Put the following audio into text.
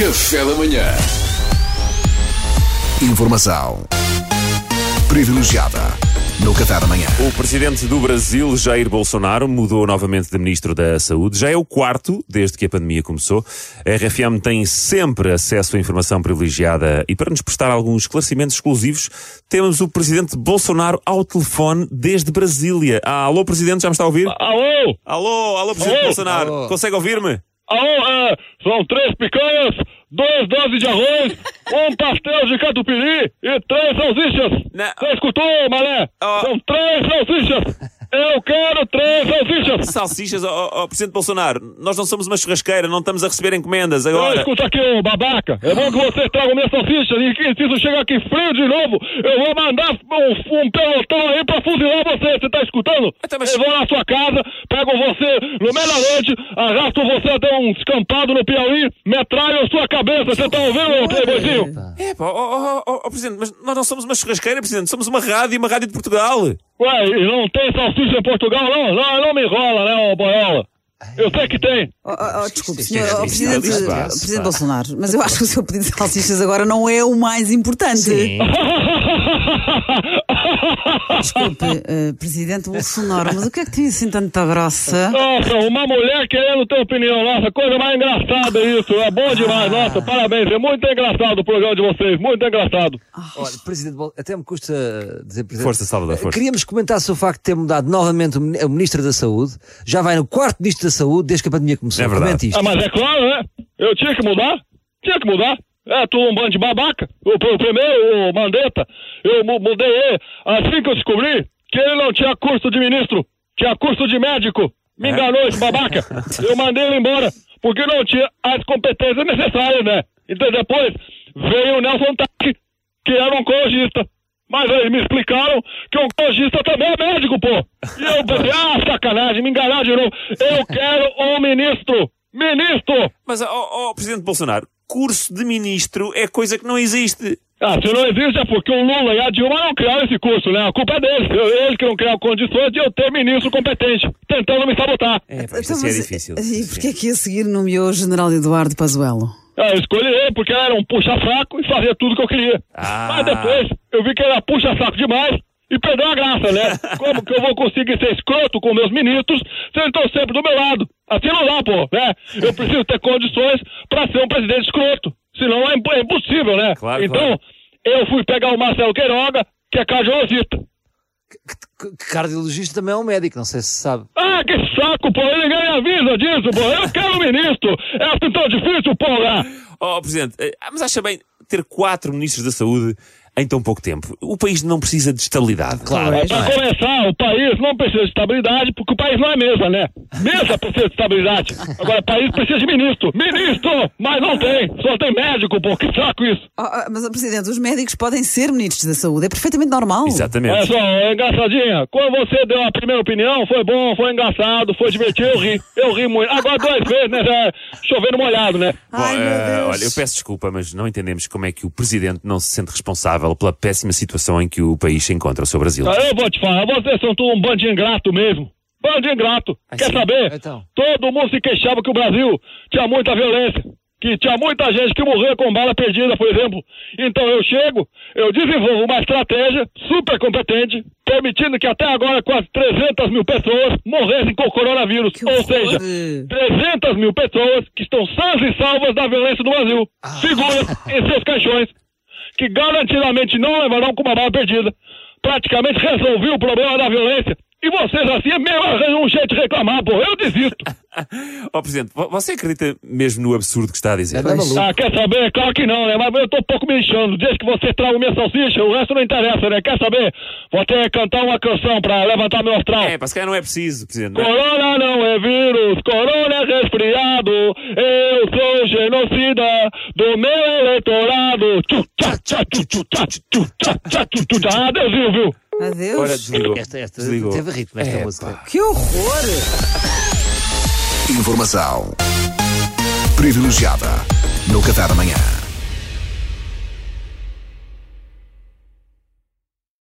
Café da manhã. Informação privilegiada no Café da Manhã. O presidente do Brasil, Jair Bolsonaro, mudou novamente de ministro da Saúde. Já é o quarto desde que a pandemia começou. A RFM tem sempre acesso a informação privilegiada e para nos prestar alguns esclarecimentos exclusivos, temos o presidente Bolsonaro ao telefone desde Brasília. Ah, alô, presidente, já me está a ouvir? Alô? Alô, alô, presidente Alô? Bolsonaro. Consegue ouvir-me? Alô, é, são três picanhas, duas doses de arroz, um pastel de catupiry e três salsichas. Não. Você escutou, Malé? Ó. São três salsichas. Eu quero três salsichas. Salsichas, ó, ó, presidente Bolsonaro, nós não somos uma churrasqueira, não estamos a receber encomendas Agora. agora. Escuta aqui, ô babaca. É bom que você traga minhas salsichas e que se isso chegar aqui frio de novo, eu vou mandar um, um pelotão aí pra fuzilar você. Você tá escutando? Então, mas- Eu vou na sua casa, pego você no meio da noite, arrasto você até um escampado no Piauí, metralho sua cabeça. Você tá ouvindo, playboyzinho? É, pá, ó, ó, ó, ó, presidente, mas nós não somos uma churrasqueira, presidente, somos uma rádio, uma rádio de Portugal. Ué, e não tem salsicha em Portugal, não? Não, não me enrola, né, ô boiola? Eu sei que tem. Oh, oh, desculpe, Isto senhor, é oh, presidente, passa, Presidente. Bolsonaro, mas eu acho que o seu pedido de salsichas agora não é o mais importante. Desculpe, eh, Presidente Bolsonaro, mas o que é que tem assim tanta grossa? Nossa, uma mulher querendo ter opinião, nossa, coisa mais engraçada isso, é bom demais, nossa, parabéns, é muito engraçado o programa de vocês, muito engraçado. Olha, Presidente, até me custa dizer Presidente. Força, Salvador, força. Queríamos comentar sobre o facto de ter mudado novamente o mini- o Ministro da Saúde. Já vai no quarto Ministro da Saúde desde que a pandemia começou. É verdade. Comente isto. Ah, mas é claro, né? Eu tinha que mudar, tinha que mudar. É, tu um bando de babaca. O, o primeiro, o Mandetta, eu mu- mudei ele assim que eu descobri que ele não tinha curso de ministro, tinha curso de médico. Me enganou esse babaca. Eu mandei ele embora, porque não tinha as competências necessárias, né? Então depois veio o Nelson Tack, que era um oncologista. Mas aí me explicaram que o oncologista também é médico, pô. E eu pensei, ah, sacanagem, me enganaram de novo. Eu quero um ministro. Ministro! Mas, ó, ó, presidente Bolsonaro, curso de ministro é coisa que não existe. Ah, se não existe é porque o Lula e a Dilma não criaram esse curso, né? A culpa é deles. Eu- Eles que não criaram condições de eu ter ministro competente, tentando me sabotar. É, pá, isto Então, assim é mas, difícil. E porquê é que a seguir nomeou o General Eduardo Pazuello? Ah, eu escolhi ele porque ele era um puxa-saco e fazia tudo que eu queria. Ah. Mas depois eu vi que ele era puxa-saco demais e perdeu a graça, né? Como que eu vou conseguir ser escroto com meus ministros se eles estão sempre do meu lado? Assim não dá, pô, né? Eu preciso ter condições pra ser um presidente escroto. Senão é, é impossível, né? Claro, então, claro. eu fui pegar o Marcelo Queiroga, que é cardiologista. Cardiologista também é um médico, não sei se sabe. Ah, que saco, pô! Ninguém me avisa disso, pô! Eu quero um ministro! É assim tão difícil, porra! Ó, presidente, eh, mas acha bem ter quatro ministros da saúde em tão pouco tempo? O país não precisa de estabilidade. Claro. Pois. Pra começar, o país não precisa de estabilidade, porque o país não é mesa, né? Mesa precisa de estabilidade. Agora, o país precisa de ministro. Ministro! Mas não tem. Só tem médico, pô. Que saco isso. Oh, oh, mas, Presidente, os médicos podem ser ministros da saúde, é perfeitamente normal. Olha Exatamente. só, é engraçadinha. Quando você deu a primeira opinião, foi bom, foi engraçado, foi divertido, eu ri. Eu ri muito. Agora duas vezes, né? Já chovendo molhado, né? Ai, Bom, meu Deus. olha, eu peço desculpa, mas não entendemos como é que o presidente não se sente responsável pela péssima situação em que o país se encontra, o seu Brasil. Ah, Eu vou te falar, vocês são tudo um bando de ingrato mesmo. Bando de ingrato. Ah, Quer saber? Então. Todo mundo se queixava que o Brasil tinha muita violência. Que tinha muita gente que morria com bala perdida, por exemplo. Então eu chego, eu desenvolvo uma estratégia super competente, permitindo que até agora quase 300 mil pessoas morressem com o coronavírus. Que Ou seja, 300 mil pessoas que estão sãs e salvas da violência do Brasil. Seguras em seus caixões que garantidamente não levarão com uma bala perdida. Praticamente resolvi o problema da violência. E vocês assim, mesmo arranjam um jeito de reclamar, pô. Eu desisto. Ó, presidente, vo- você acredita mesmo no absurdo que está a dizer? É. Ah, quer saber? Claro que não, né? Mas eu tô um pouco me inchando. Desde que você traga minha salsicha, o resto não interessa, né? Quer saber? Vou até cantar uma canção pra levantar meu astral. É, calhar não é preciso, presidente. não é? Corona não é vírus, corona é resfriado. Eu sou genocida do meu eleitorado. Tchu, tchá, tchá, tchu, tchu, tchá, tchu, tchá, tchá, tchu, tchu, tchá. Adeusinho, viu? Adeus. Ora, desligou. Esta, esta Desligou. teve ritmo, esta música. Que horror! Informação privilegiada no Café da Manhã.